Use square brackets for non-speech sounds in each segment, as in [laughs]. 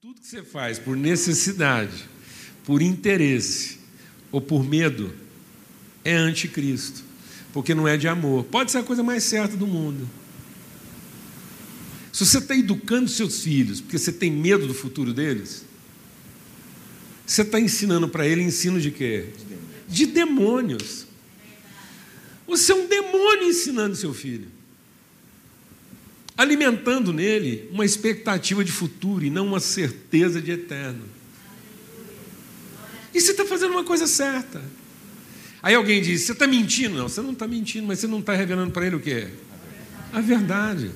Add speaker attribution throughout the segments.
Speaker 1: Tudo que você faz por necessidade, por interesse ou por medo é anticristo, porque não é de amor. Pode ser a coisa mais certa do mundo. Se você está educando seus filhos porque você tem medo do futuro deles, você está ensinando para ele ensino de quê? De demônios. Você é um demônio ensinando seu filho. Alimentando nele uma expectativa de futuro e não uma certeza de eterno. E você está fazendo uma coisa certa. Aí alguém diz: Você está mentindo? Não, você não está mentindo, mas você não está revelando para ele o que? A verdade.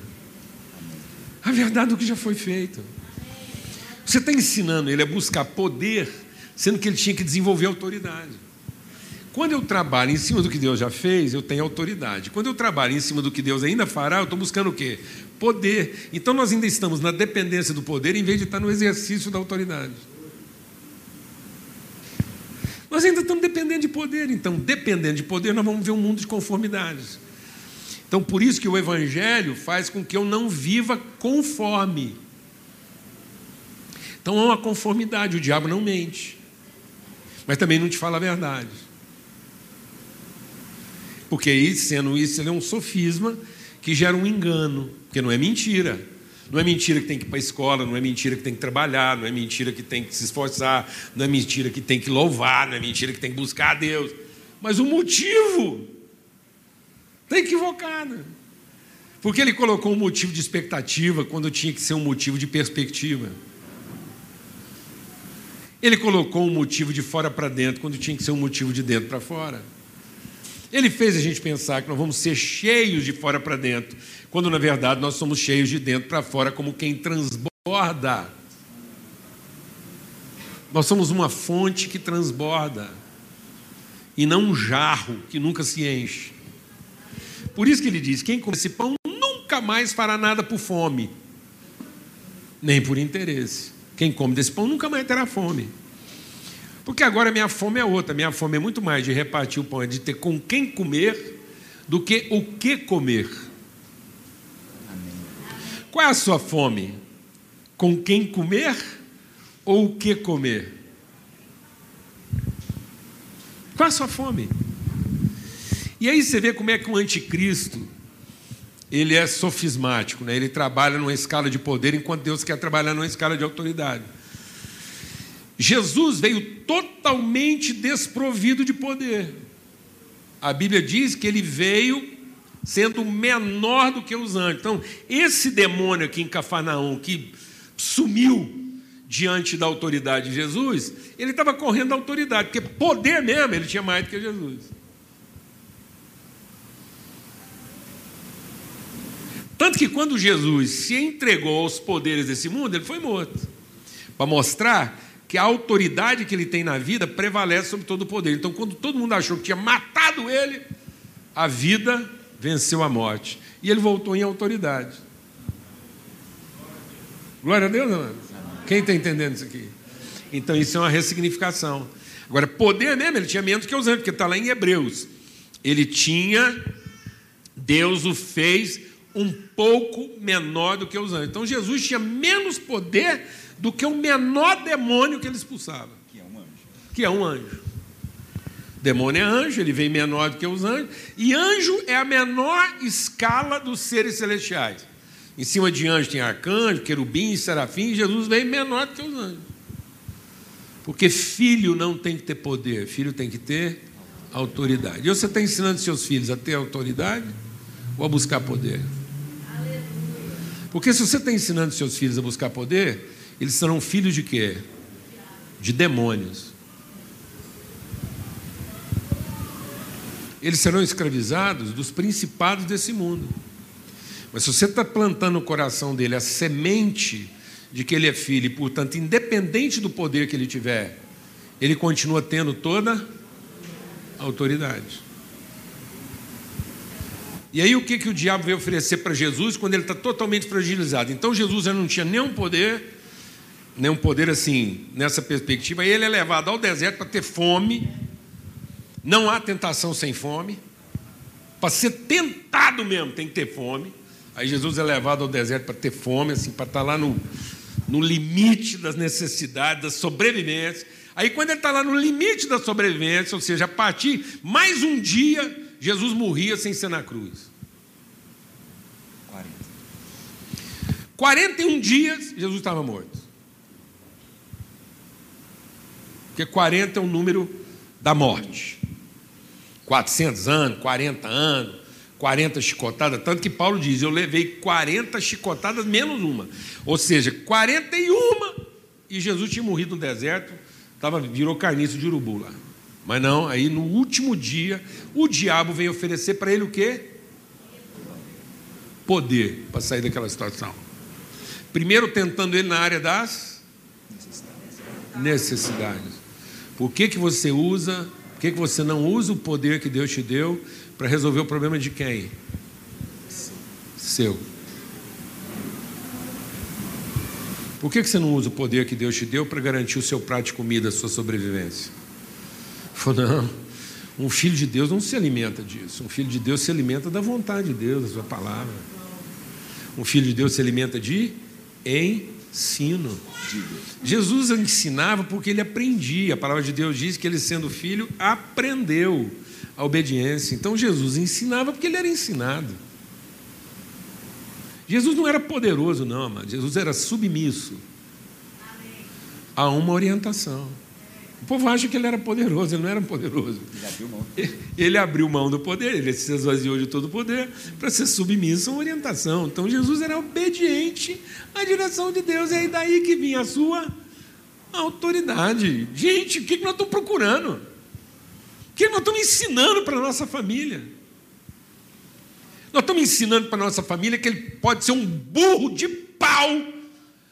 Speaker 1: A verdade do que já foi feito. Você está ensinando ele a buscar poder, sendo que ele tinha que desenvolver autoridade. Quando eu trabalho em cima do que Deus já fez, eu tenho autoridade. Quando eu trabalho em cima do que Deus ainda fará, eu estou buscando o quê? Poder. Então nós ainda estamos na dependência do poder em vez de estar no exercício da autoridade. Nós ainda estamos dependendo de poder, então, dependendo de poder, nós vamos ver um mundo de conformidades. Então, por isso que o Evangelho faz com que eu não viva conforme. Então, há uma conformidade, o diabo não mente, mas também não te fala a verdade. Porque aí, sendo isso, ele é um sofisma que gera um engano, porque não é mentira. Não é mentira que tem que ir para a escola, não é mentira que tem que trabalhar, não é mentira que tem que se esforçar, não é mentira que tem que louvar, não é mentira que tem que buscar a Deus. Mas o motivo está equivocado. Porque ele colocou um motivo de expectativa quando tinha que ser um motivo de perspectiva. Ele colocou um motivo de fora para dentro quando tinha que ser um motivo de dentro para fora. Ele fez a gente pensar que nós vamos ser cheios de fora para dentro, quando na verdade nós somos cheios de dentro para fora, como quem transborda. Nós somos uma fonte que transborda, e não um jarro que nunca se enche. Por isso que ele diz: quem come esse pão nunca mais fará nada por fome, nem por interesse. Quem come desse pão nunca mais terá fome. Porque agora minha fome é outra, minha fome é muito mais de repartir o pão, é de ter com quem comer, do que o que comer. Qual é a sua fome? Com quem comer ou o que comer? Qual é a sua fome? E aí você vê como é que o anticristo ele é sofismático, né? ele trabalha numa escala de poder, enquanto Deus quer trabalhar numa escala de autoridade. Jesus veio totalmente desprovido de poder. A Bíblia diz que ele veio sendo menor do que os anjos. Então, esse demônio aqui em Cafarnaum, que sumiu diante da autoridade de Jesus, ele estava correndo da autoridade, porque poder mesmo ele tinha mais do que Jesus. Tanto que quando Jesus se entregou aos poderes desse mundo, ele foi morto. Para mostrar que a autoridade que ele tem na vida prevalece sobre todo o poder. Então, quando todo mundo achou que tinha matado ele, a vida venceu a morte. E ele voltou em autoridade. Glória a Deus, amado. Quem está entendendo isso aqui? Então, isso é uma ressignificação. Agora, poder mesmo, ele tinha menos que os anjos, porque está lá em Hebreus. Ele tinha, Deus o fez um pouco menor do que os anjos. Então, Jesus tinha menos poder do que o menor demônio que ele expulsava.
Speaker 2: Que é um anjo.
Speaker 1: Que é um anjo. Demônio é anjo, ele vem menor do que os anjos. E anjo é a menor escala dos seres celestiais. Em cima de anjo tem arcanjo, querubim, serafim, Jesus vem menor do que os anjos. Porque filho não tem que ter poder, filho tem que ter autoridade. E você está ensinando seus filhos a ter autoridade ou a buscar poder? Porque se você está ensinando seus filhos a buscar poder, eles serão filhos de quê? De demônios. Eles serão escravizados dos principados desse mundo. Mas se você está plantando no coração dele a semente de que ele é filho, e portanto, independente do poder que ele tiver, ele continua tendo toda a autoridade. E aí o que, que o diabo veio oferecer para Jesus quando ele está totalmente fragilizado? Então Jesus já não tinha nenhum poder, nenhum poder assim, nessa perspectiva, ele é levado ao deserto para ter fome. Não há tentação sem fome. Para ser tentado mesmo, tem que ter fome. Aí Jesus é levado ao deserto para ter fome, assim, para estar lá no, no limite das necessidades, da sobrevivência. Aí, quando ele está lá no limite da sobrevivência, ou seja, a partir mais um dia, Jesus morria sem ser na cruz.
Speaker 2: 40.
Speaker 1: 41 dias, Jesus estava morto. Porque 40 é o número da morte. 400 anos, 40 anos, 40 chicotadas, tanto que Paulo diz: Eu levei 40 chicotadas menos uma. Ou seja, 41 e Jesus tinha morrido no deserto, tava, virou carniço de urubu lá. Mas não, aí no último dia, o diabo veio oferecer para ele o quê? Poder para sair daquela situação. Primeiro tentando ele na área das necessidades. Por que, que você usa, por que, que você não usa o poder que Deus te deu para resolver o problema de quem? Seu. Por que, que você não usa o poder que Deus te deu para garantir o seu prato de comida, a sua sobrevivência? Falou, não, um filho de Deus não se alimenta disso. Um filho de Deus se alimenta da vontade de Deus, da sua palavra. Um filho de Deus se alimenta de ensino. Jesus ensinava porque ele aprendia. A palavra de Deus diz que ele, sendo filho, aprendeu a obediência. Então Jesus ensinava porque ele era ensinado. Jesus não era poderoso, não, mas Jesus era submisso a uma orientação. O povo acha que ele era poderoso, ele não era poderoso.
Speaker 2: Ele abriu mão.
Speaker 1: Ele abriu mão do poder, ele se esvaziou de todo o poder para ser submisso a uma orientação. Então Jesus era obediente à direção de Deus, e é daí que vinha a sua autoridade. Gente, o que nós estamos procurando? O que nós estamos ensinando para a nossa família? Nós estamos ensinando para a nossa família que ele pode ser um burro de pau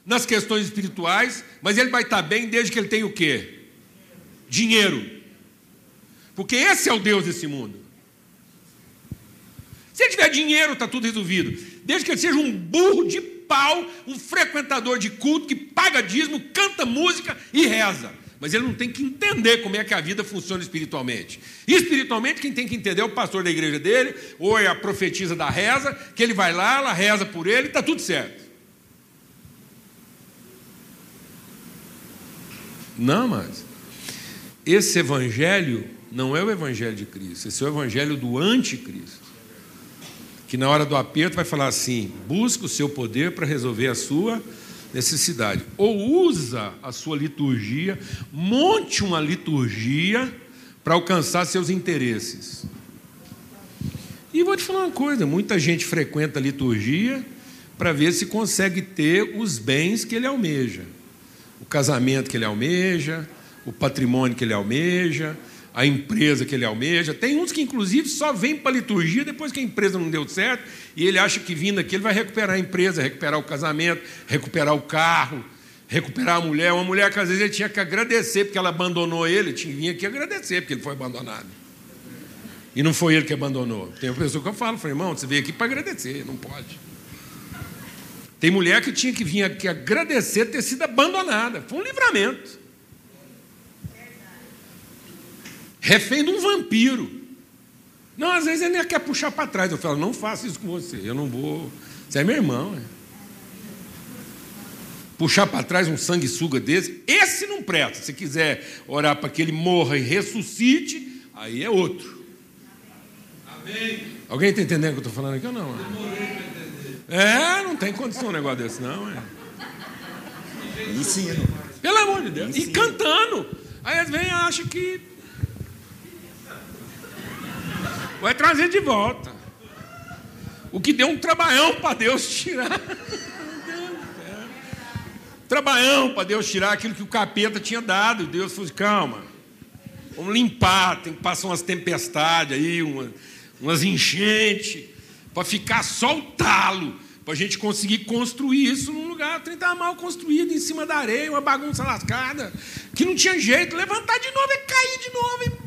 Speaker 1: nas questões espirituais, mas ele vai estar bem desde que ele tenha o quê? Dinheiro. Porque esse é o Deus desse mundo. Se ele tiver dinheiro, está tudo resolvido. Desde que ele seja um burro de pau, um frequentador de culto que paga dízimo, canta música e reza. Mas ele não tem que entender como é que a vida funciona espiritualmente. E espiritualmente, quem tem que entender é o pastor da igreja dele, ou é a profetisa da reza, que ele vai lá, ela reza por ele, está tudo certo. Não, mas esse evangelho não é o evangelho de Cristo, esse é o evangelho do anticristo. Que na hora do aperto vai falar assim: busca o seu poder para resolver a sua necessidade. Ou usa a sua liturgia, monte uma liturgia para alcançar seus interesses. E vou te falar uma coisa: muita gente frequenta a liturgia para ver se consegue ter os bens que ele almeja, o casamento que ele almeja, o patrimônio que ele almeja, a empresa que ele almeja. Tem uns que, inclusive, só vêm para a liturgia depois que a empresa não deu certo e ele acha que vindo aqui ele vai recuperar a empresa, recuperar o casamento, recuperar o carro, recuperar a mulher. Uma mulher que às vezes ele tinha que agradecer porque ela abandonou ele, tinha vinha aqui agradecer porque ele foi abandonado. E não foi ele que abandonou. Tem uma pessoa que eu falo, falei, irmão, você veio aqui para agradecer, não pode. Tem mulher que tinha que vir aqui agradecer ter sido abandonada. Foi um livramento. Refém de um vampiro. Não, às vezes ele nem quer puxar para trás. Eu falo, não faça isso com você, eu não vou. Você é meu irmão. É. Puxar para trás um sanguessuga desse, esse não presta. Se quiser orar para que ele morra e ressuscite, aí é outro. Amém. Alguém está entendendo o que eu estou falando aqui ou não? É, não tem condição um negócio desse, não. É.
Speaker 2: Ensino.
Speaker 1: Pelo amor de Deus. E cantando. Aí às vezes acha que vai trazer de volta. O que deu um trabalhão para Deus tirar. trabalhão para Deus tirar aquilo que o capeta tinha dado. Deus falou: calma, vamos limpar. Tem que passar umas tempestades aí, uma, umas enchentes, para ficar só o talo, para a gente conseguir construir isso num lugar 30 mal construído, em cima da areia, uma bagunça lascada, que não tinha jeito. Levantar de novo e cair de novo.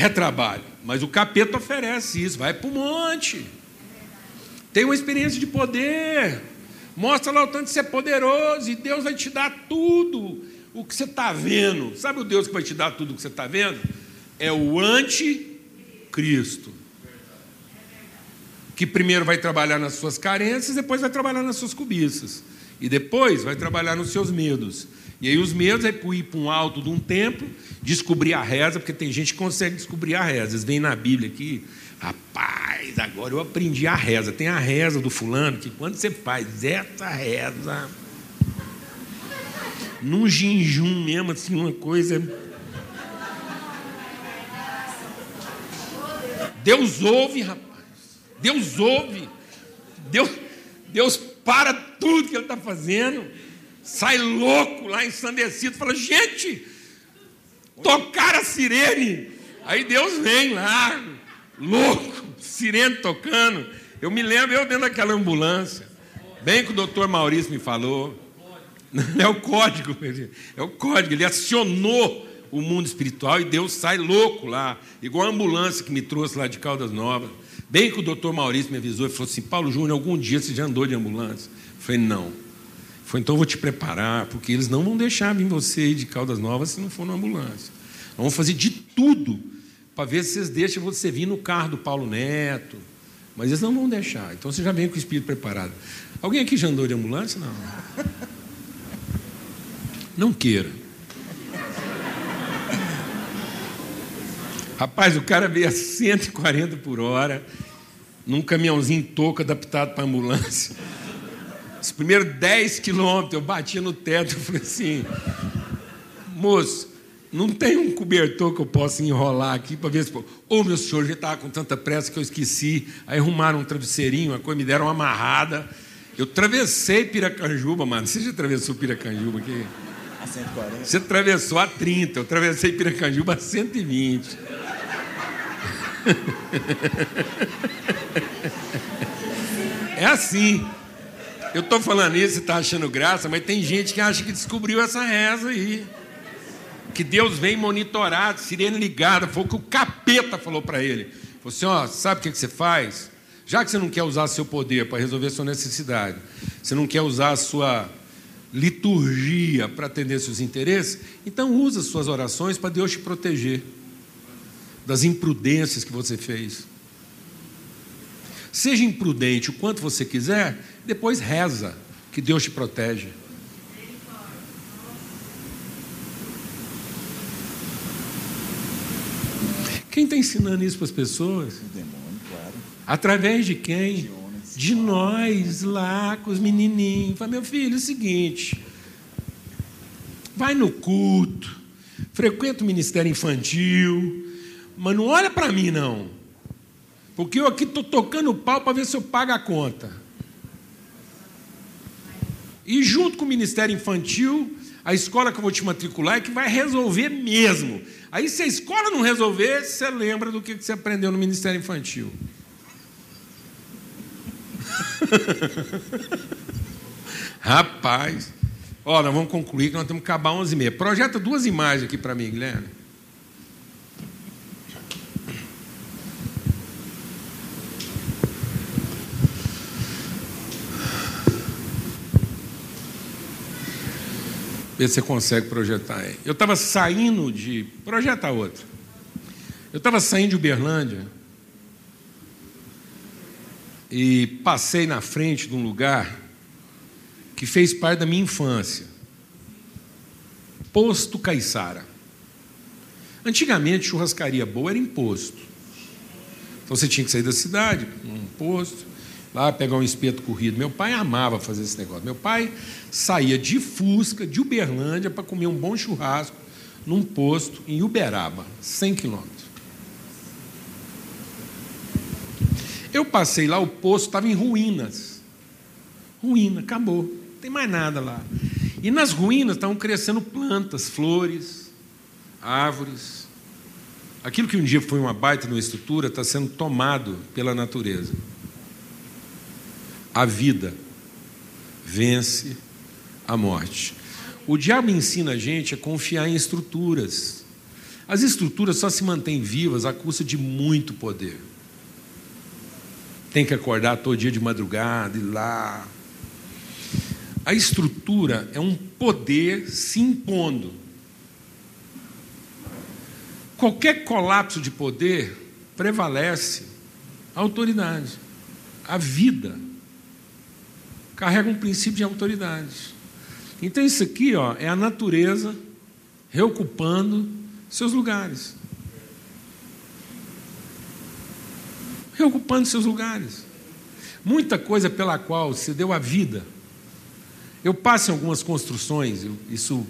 Speaker 1: E... Retrabalho. Mas o capeta oferece isso, vai para o monte. Tem uma experiência de poder. Mostra lá o tanto que você é poderoso e Deus vai te dar tudo o que você está vendo. Sabe o Deus que vai te dar tudo o que você está vendo? É o anticristo. Que primeiro vai trabalhar nas suas carências, depois vai trabalhar nas suas cobiças. E depois vai trabalhar nos seus medos. E aí os medos é ir para um alto de um templo, descobrir a reza, porque tem gente que consegue descobrir a reza. Eles vêm na Bíblia aqui, rapaz, agora eu aprendi a reza. Tem a reza do fulano, que quando você faz essa reza, num jejum mesmo, assim, uma coisa. Deus ouve, rapaz. Deus ouve. Deus, Deus para tudo que ele está fazendo. Sai louco lá ensandecido. Fala, gente, tocar a sirene. Aí Deus vem lá, louco, sirene tocando. Eu me lembro, eu dentro daquela ambulância. Bem que o doutor Maurício me falou. [laughs] É o código, é o código. Ele acionou o mundo espiritual e Deus sai louco lá, igual a ambulância que me trouxe lá de Caldas Novas. Bem que o doutor Maurício me avisou e falou assim: Paulo Júnior, algum dia você já andou de ambulância? Eu falei: não. Falou: então eu vou te preparar, porque eles não vão deixar vir você ir de Caldas Novas se não for na ambulância. Vamos fazer de tudo para ver se vocês deixam você vir no carro do Paulo Neto. Mas eles não vão deixar. Então você já vem com o espírito preparado. Alguém aqui já andou de ambulância? Não. Não queira. Rapaz, o cara veio a 140 por hora, num caminhãozinho toco adaptado para ambulância. Os primeiros 10 quilômetros eu batia no teto [laughs] e falei assim: moço, não tem um cobertor que eu possa enrolar aqui para ver se. Ô, oh, meu senhor, já estava com tanta pressa que eu esqueci. Aí arrumaram um travesseirinho, uma coisa, me deram uma amarrada. Eu travessei Piracanjuba, mano. Você já atravessou Piracanjuba aqui?
Speaker 2: A 140.
Speaker 1: Você atravessou a 30, eu atravessei Piracanjuba a 120. [laughs] É assim. Eu estou falando isso e está achando graça, mas tem gente que acha que descobriu essa reza aí. Que Deus vem monitorar, sirene ligada. Foi o que o capeta falou para ele. Falou assim: ó, sabe o que você faz? Já que você não quer usar seu poder para resolver sua necessidade, você não quer usar a sua liturgia para atender seus interesses, então usa suas orações para Deus te proteger das imprudências que você fez. Seja imprudente o quanto você quiser, depois reza, que Deus te protege. Quem está ensinando isso para as pessoas?
Speaker 2: O demônio, claro.
Speaker 1: Através de quem? De nós lá com os menininhos. Fala, meu filho, é o seguinte: vai no culto, frequenta o ministério infantil, mas não olha para mim, não. Porque eu aqui estou tocando o pau para ver se eu pago a conta. E junto com o Ministério Infantil, a escola que eu vou te matricular é que vai resolver mesmo. Aí, se a escola não resolver, você lembra do que você aprendeu no Ministério Infantil. [laughs] Rapaz, ó, nós vamos concluir que nós temos que acabar 11h30. Projeta duas imagens aqui para mim, Guilherme. Ver se você consegue projetar aí. Eu estava saindo de. Projeta outra. Eu estava saindo de Uberlândia e passei na frente de um lugar que fez parte da minha infância. Posto Caiçara. Antigamente, churrascaria boa era imposto. Então você tinha que sair da cidade, um posto, lá pegar um espeto corrido. Meu pai amava fazer esse negócio. Meu pai saía de Fusca, de Uberlândia, para comer um bom churrasco num posto em Uberaba, 100 quilômetros. Eu passei lá, o posto estava em ruínas. Ruína, acabou. Não tem mais nada lá. E nas ruínas estavam crescendo plantas, flores, árvores. Aquilo que um dia foi uma baita numa estrutura está sendo tomado pela natureza. A vida vence a morte. O diabo ensina a gente a confiar em estruturas. As estruturas só se mantêm vivas à custa de muito poder. Tem que acordar todo dia de madrugada e lá. A estrutura é um poder se impondo. Qualquer colapso de poder prevalece a autoridade, a vida carrega um princípio de autoridade. Então isso aqui ó, é a natureza reocupando seus lugares. Reocupando seus lugares. Muita coisa pela qual se deu a vida. Eu passo em algumas construções, isso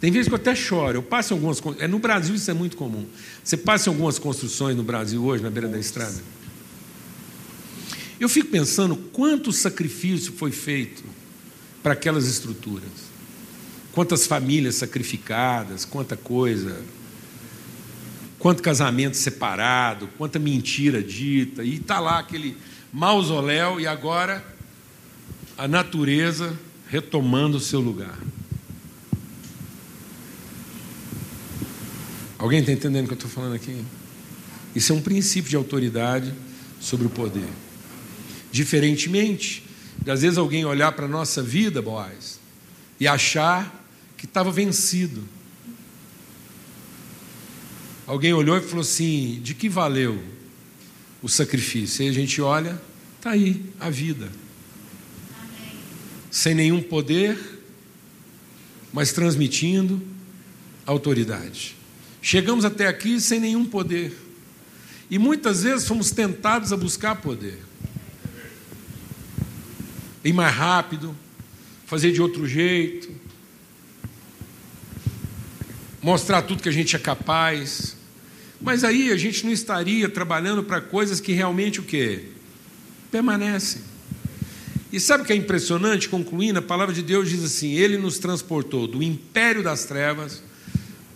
Speaker 1: tem vezes que eu até choro. Eu passo em algumas é no Brasil isso é muito comum. Você passa em algumas construções no Brasil hoje na beira da estrada. Eu fico pensando quanto sacrifício foi feito para aquelas estruturas. Quantas famílias sacrificadas, quanta coisa, quanto casamento separado, quanta mentira dita, e está lá aquele mausoléu, e agora a natureza retomando o seu lugar. Alguém está entendendo o que eu estou falando aqui? Isso é um princípio de autoridade sobre o poder. Diferentemente, às vezes alguém olhar para a nossa vida, Boaz, e achar que estava vencido. Alguém olhou e falou assim: de que valeu o sacrifício? E a gente olha, está aí a vida. Amém. Sem nenhum poder, mas transmitindo autoridade. Chegamos até aqui sem nenhum poder. E muitas vezes fomos tentados a buscar poder. Ir mais rápido, fazer de outro jeito, mostrar tudo que a gente é capaz. Mas aí a gente não estaria trabalhando para coisas que realmente o quê? Permanecem. E sabe o que é impressionante? Concluindo, a palavra de Deus diz assim: Ele nos transportou do império das trevas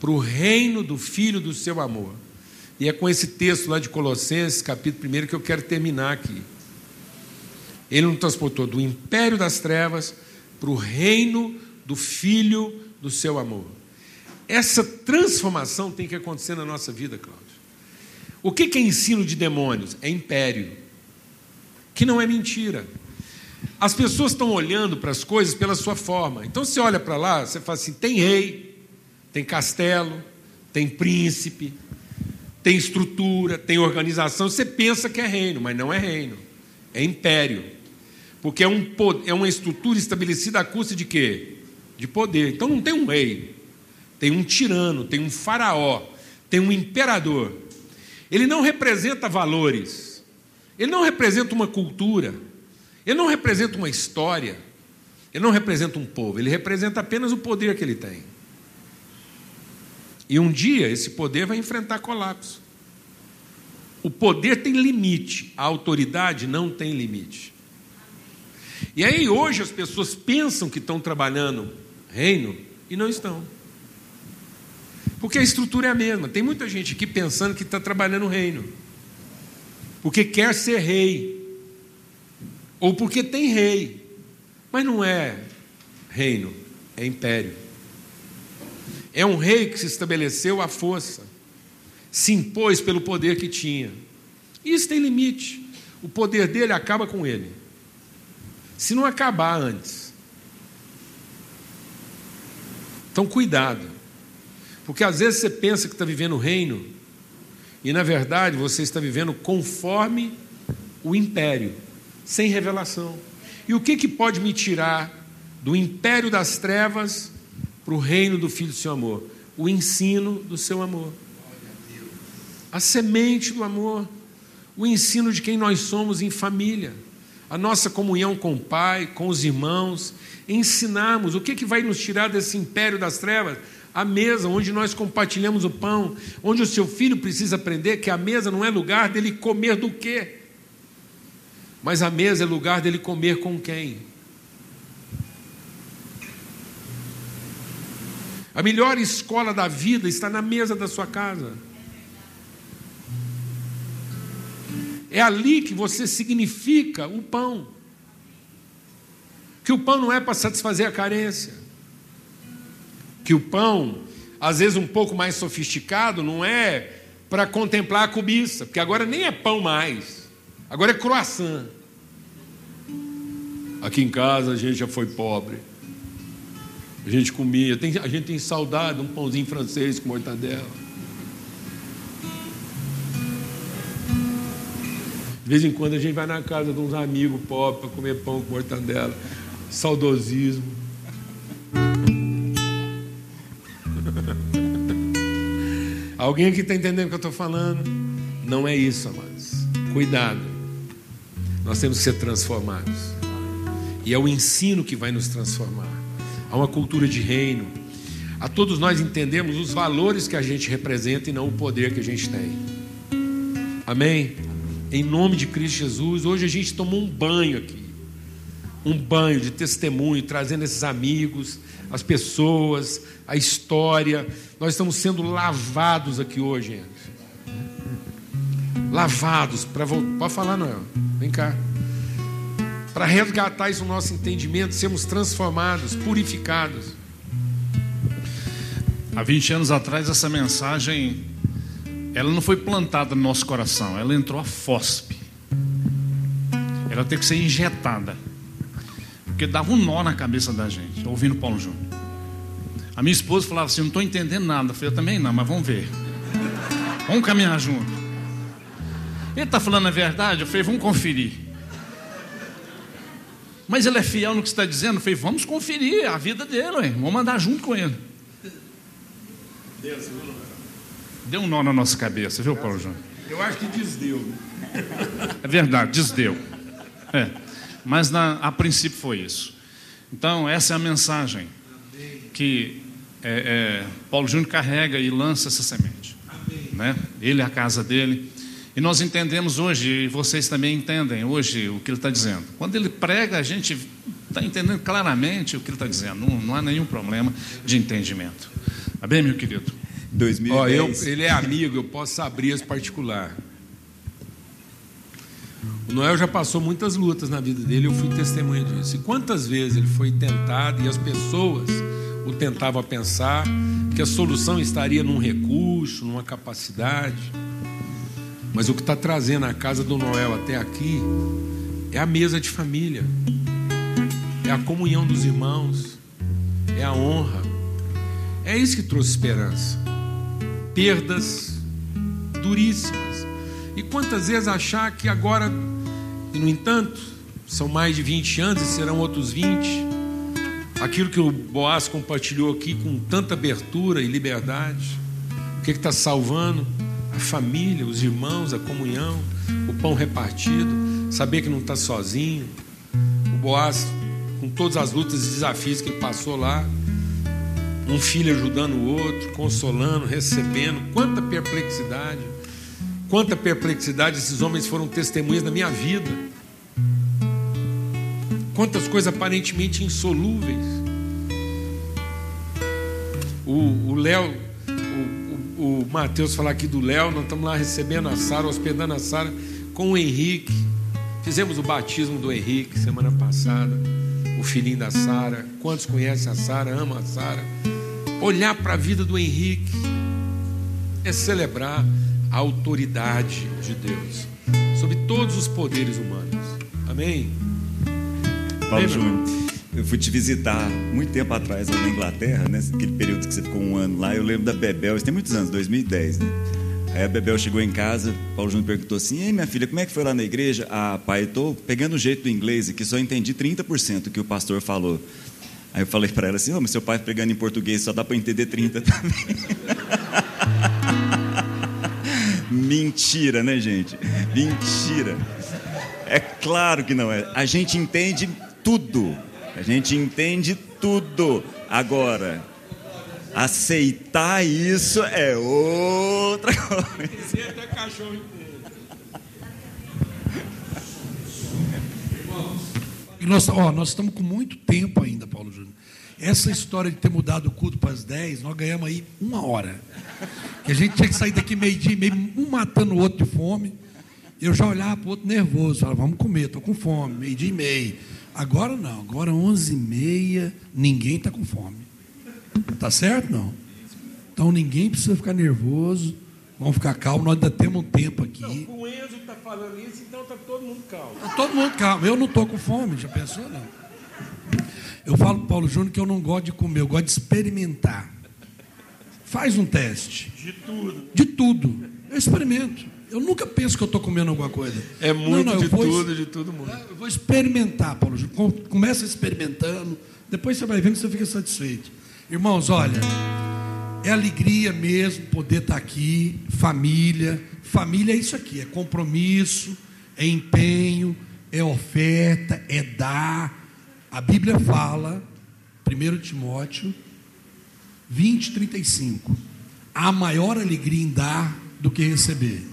Speaker 1: para o reino do Filho do seu amor. E é com esse texto lá de Colossenses, capítulo 1, que eu quero terminar aqui. Ele nos transportou do império das trevas para o reino do Filho do seu amor. Essa transformação tem que acontecer na nossa vida, Cláudio. O que é ensino de demônios? É império, que não é mentira. As pessoas estão olhando para as coisas pela sua forma. Então você olha para lá, você fala assim: tem rei, tem castelo, tem príncipe, tem estrutura, tem organização. Você pensa que é reino, mas não é reino, é império. Porque é, um, é uma estrutura estabelecida à custa de quê? De poder. Então não tem um rei, tem um tirano, tem um faraó, tem um imperador. Ele não representa valores, ele não representa uma cultura, ele não representa uma história, ele não representa um povo, ele representa apenas o poder que ele tem. E um dia esse poder vai enfrentar colapso. O poder tem limite, a autoridade não tem limite. E aí hoje as pessoas pensam que estão trabalhando reino e não estão. Porque a estrutura é a mesma. Tem muita gente aqui pensando que está trabalhando reino. Porque quer ser rei. Ou porque tem rei. Mas não é reino, é império. É um rei que se estabeleceu à força, se impôs pelo poder que tinha. Isso tem limite. O poder dele acaba com ele. Se não acabar antes. Então, cuidado. Porque às vezes você pensa que está vivendo o reino, e na verdade você está vivendo conforme o império, sem revelação. E o que, que pode me tirar do império das trevas para o reino do Filho do seu amor? O ensino do seu amor. A semente do amor. O ensino de quem nós somos em família. A nossa comunhão com o Pai, com os irmãos. Ensinarmos o que, que vai nos tirar desse império das trevas? a mesa onde nós compartilhamos o pão, onde o seu filho precisa aprender que a mesa não é lugar dele comer do quê? Mas a mesa é lugar dele comer com quem? A melhor escola da vida está na mesa da sua casa. É ali que você significa o pão. Que o pão não é para satisfazer a carência que o pão, às vezes um pouco mais sofisticado, não é para contemplar a cobiça, porque agora nem é pão mais, agora é croissant. Aqui em casa a gente já foi pobre. A gente comia, tem, a gente tem saudade de um pãozinho francês com mortadela. De vez em quando a gente vai na casa de uns amigos pobres para comer pão com mortadela. Saudosismo. Alguém aqui está entendendo o que eu estou falando? Não é isso, amados. Cuidado. Nós temos que ser transformados. E é o ensino que vai nos transformar. Há uma cultura de reino. A todos nós entendemos os valores que a gente representa e não o poder que a gente tem. Amém? Em nome de Cristo Jesus, hoje a gente tomou um banho aqui um banho de testemunho, trazendo esses amigos, as pessoas, a história. Nós estamos sendo lavados aqui hoje, gente. Lavados para voltar. Pode falar, Noel. Vem cá. Para resgatar isso no nosso entendimento, sermos transformados, purificados.
Speaker 3: Há 20 anos atrás, essa mensagem ela não foi plantada no nosso coração, ela entrou a fóspe. Ela tem que ser injetada. Porque dava um nó na cabeça da gente, ouvindo Paulo Júnior. A minha esposa falava assim: não estou entendendo nada. Eu falei: eu também não, mas vamos ver. Vamos caminhar junto. Ele está falando a verdade? Eu falei: vamos conferir. Mas ele é fiel no que está dizendo? Eu falei: vamos conferir a vida dele, hein? vamos andar junto com ele. Deu um nó na nossa cabeça, viu, Paulo Júnior?
Speaker 1: Eu acho que desdeu.
Speaker 3: É verdade, desdeu. É. Mas na, a princípio foi isso. Então, essa é a mensagem que é, é, Paulo Júnior carrega e lança essa semente. Né? Ele é a casa dele. E nós entendemos hoje, e vocês também entendem hoje o que ele está dizendo. Quando ele prega, a gente está entendendo claramente o que ele está dizendo. Não, não, há nenhum problema de entendimento. Tá bem, meu querido?
Speaker 1: 2010. Ó, eu, ele é amigo, eu posso abrir esse particular. O Noel já passou muitas lutas na vida dele, eu fui testemunha disso. E quantas vezes ele foi tentado e as pessoas o tentavam a pensar que a solução estaria num recurso, numa capacidade. Mas o que está trazendo a casa do Noel até aqui é a mesa de família, é a comunhão dos irmãos, é a honra. É isso que trouxe esperança. Perdas duríssimas. E quantas vezes achar que agora e, no entanto, são mais de 20 anos e serão outros 20. Aquilo que o Boaz compartilhou aqui com tanta abertura e liberdade. O que está salvando? A família, os irmãos, a comunhão, o pão repartido, saber que não está sozinho. O Boaz, com todas as lutas e desafios que passou lá, um filho ajudando o outro, consolando, recebendo, quanta perplexidade. Quanta perplexidade esses homens foram testemunhas da minha vida. Quantas coisas aparentemente insolúveis. O Léo, o, o, o Mateus falar aqui do Léo, nós estamos lá recebendo a Sara, hospedando a Sara com o Henrique. Fizemos o batismo do Henrique semana passada, filhinho da Sara. Quantos conhecem a Sara, amam a Sara? Olhar para a vida do Henrique é celebrar a autoridade de Deus sobre todos os poderes humanos. Amém?
Speaker 2: Paulo Júnior, eu fui te visitar muito tempo atrás lá na Inglaterra, né? Aquele período que você ficou um ano lá. Eu lembro da Bebel, isso tem muitos anos, 2010, né? Aí a Bebel chegou em casa, Paulo Júnior perguntou assim: Ei, minha filha, como é que foi lá na igreja? Ah, pai, eu estou pegando o jeito do inglês aqui, só entendi 30% do que o pastor falou. Aí eu falei para ela assim: Ô, oh, mas seu pai pregando em português só dá para entender 30 também. [laughs] Mentira, né, gente? Mentira. É claro que não é. A gente entende tudo. A gente entende tudo. Agora, aceitar isso é outra [laughs] coisa. até cachorro
Speaker 4: E nós, ó, nós estamos com muito tempo ainda, Paulo Júnior. Essa história de ter mudado o culto para as 10, nós ganhamos aí uma hora. Que a gente tinha que sair daqui meio-dia, meio, um matando o outro de fome. Eu já olhava para o outro nervoso, falava, vamos comer, estou com fome, meio-dia e meio. Agora não, agora 11 e meia, ninguém está com fome. Tá certo? Não. Então ninguém precisa ficar nervoso, vamos ficar calmo, nós ainda temos um tempo aqui. Não,
Speaker 1: o Enzo está falando isso, então está todo mundo calmo.
Speaker 4: Está todo mundo calmo, eu não estou com fome, já pensou não? Eu falo para Paulo Júnior que eu não gosto de comer, eu gosto de experimentar. Faz um teste.
Speaker 1: De tudo.
Speaker 4: De tudo. Eu experimento. Eu nunca penso que eu estou comendo alguma coisa.
Speaker 1: É muito
Speaker 4: Não, não,
Speaker 1: de
Speaker 4: vou
Speaker 1: tudo, de todo mundo.
Speaker 4: Eu vou experimentar, Paulo Júnior. Com- Começa experimentando, depois você vai vendo que você fica satisfeito. Irmãos, olha, é alegria mesmo poder estar aqui, família. Família é isso aqui, é compromisso, é empenho, é oferta, é dar. A Bíblia fala, 1 Timóteo 20, 35. Há maior alegria em dar do que receber.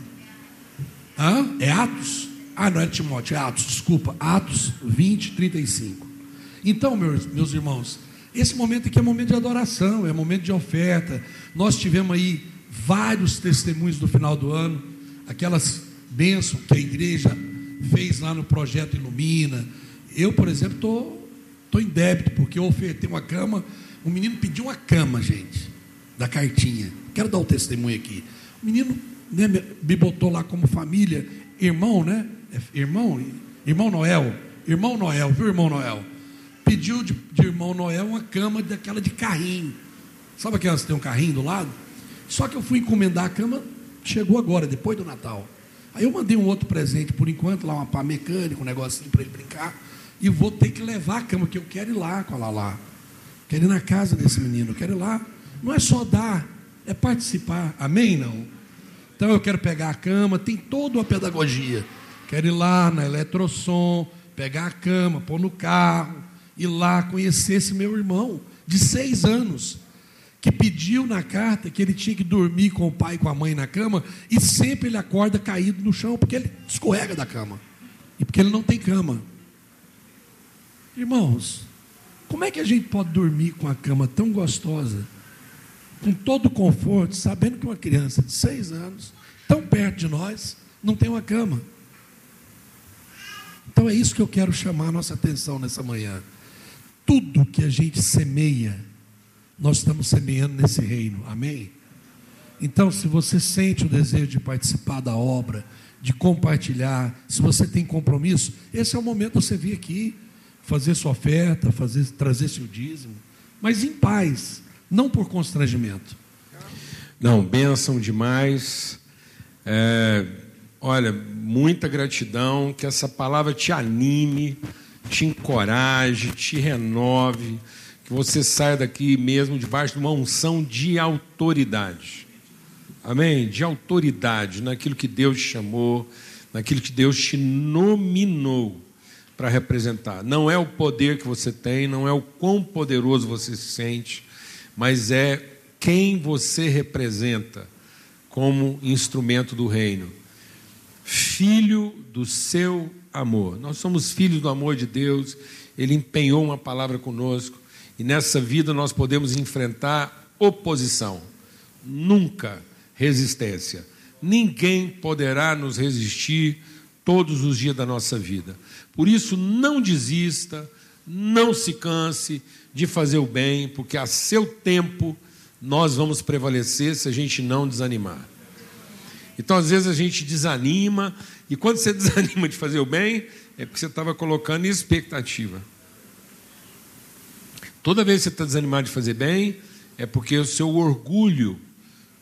Speaker 4: Hã? É Atos? Ah, não é Timóteo, é Atos, desculpa. Atos 20, 35. Então, meus, meus irmãos, esse momento aqui é momento de adoração, é momento de oferta. Nós tivemos aí vários testemunhos do final do ano, aquelas bênçãos que a igreja fez lá no projeto Ilumina. Eu, por exemplo, estou tô, tô em débito, porque eu ofertei uma cama. O menino pediu uma cama, gente, da cartinha. Quero dar o testemunho aqui. O menino né, me botou lá como família, irmão, né? É Irmão, irmão Noel, irmão Noel, viu, irmão Noel? Pediu de, de irmão Noel uma cama daquela de carrinho. Sabe aquelas que tem um carrinho do lado? Só que eu fui encomendar a cama, chegou agora, depois do Natal. Aí eu mandei um outro presente por enquanto, lá uma pá mecânica, um negocinho para ele brincar. E vou ter que levar a cama, que eu quero ir lá com a Lala. Quero ir na casa desse menino, quero ir lá. Não é só dar, é participar. Amém? Não? Então eu quero pegar a cama, tem toda uma pedagogia. Quero ir lá na eletrosom, pegar a cama, pôr no carro, ir lá conhecer esse meu irmão de seis anos, que pediu na carta que ele tinha que dormir com o pai e com a mãe na cama, e sempre ele acorda caído no chão, porque ele escorrega da cama. E porque ele não tem cama. Irmãos, como é que a gente pode dormir com a cama tão gostosa, com todo o conforto, sabendo que uma criança de seis anos, tão perto de nós, não tem uma cama? Então é isso que eu quero chamar a nossa atenção nessa manhã. Tudo que a gente semeia, nós estamos semeando nesse reino, amém? Então, se você sente o desejo de participar da obra, de compartilhar, se você tem compromisso, esse é o momento de você vir aqui, fazer sua oferta, fazer, trazer seu dízimo, mas em paz, não por constrangimento.
Speaker 1: Não, bênção demais. É, olha, muita gratidão, que essa palavra te anime, te encoraje, te renove, que você saia daqui mesmo debaixo de uma unção de autoridade. Amém? De autoridade naquilo que Deus te chamou, naquilo que Deus te nominou para representar. Não é o poder que você tem, não é o quão poderoso você se sente, mas é quem você representa como instrumento do reino. Filho do seu amor. Nós somos filhos do amor de Deus, ele empenhou uma palavra conosco e nessa vida nós podemos enfrentar oposição, nunca resistência. Ninguém poderá nos resistir todos os dias da nossa vida. Por isso, não desista, não se canse de fazer o bem, porque a seu tempo nós vamos prevalecer se a gente não desanimar. Então, às vezes, a gente desanima, e quando você [laughs] desanima de fazer o bem, é porque você estava colocando expectativa. Toda vez que você está desanimado de fazer bem, é porque o seu orgulho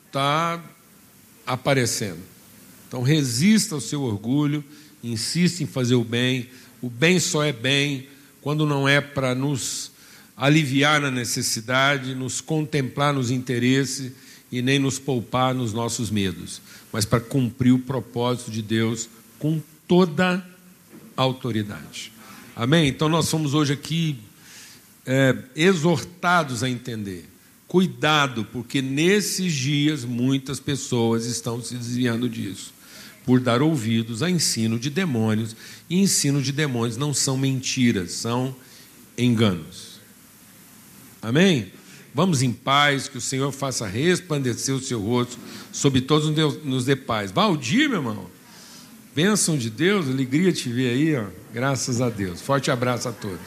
Speaker 1: está aparecendo. Então, resista ao seu orgulho, insista em fazer o bem. O bem só é bem quando não é para nos aliviar na necessidade, nos contemplar nos interesses e nem nos poupar nos nossos medos, mas para cumprir o propósito de Deus com toda a autoridade. Amém? Então, nós somos hoje aqui é, exortados a entender. Cuidado, porque nesses dias muitas pessoas estão se desviando disso, por dar ouvidos a ensino de demônios, e ensino de demônios não são mentiras, são enganos. Amém? Vamos em paz, que o Senhor faça resplandecer o seu rosto sobre todos nos dê paz. Valdir, meu irmão, bênção de Deus, alegria te ver aí, ó. graças a Deus. Forte abraço a todos.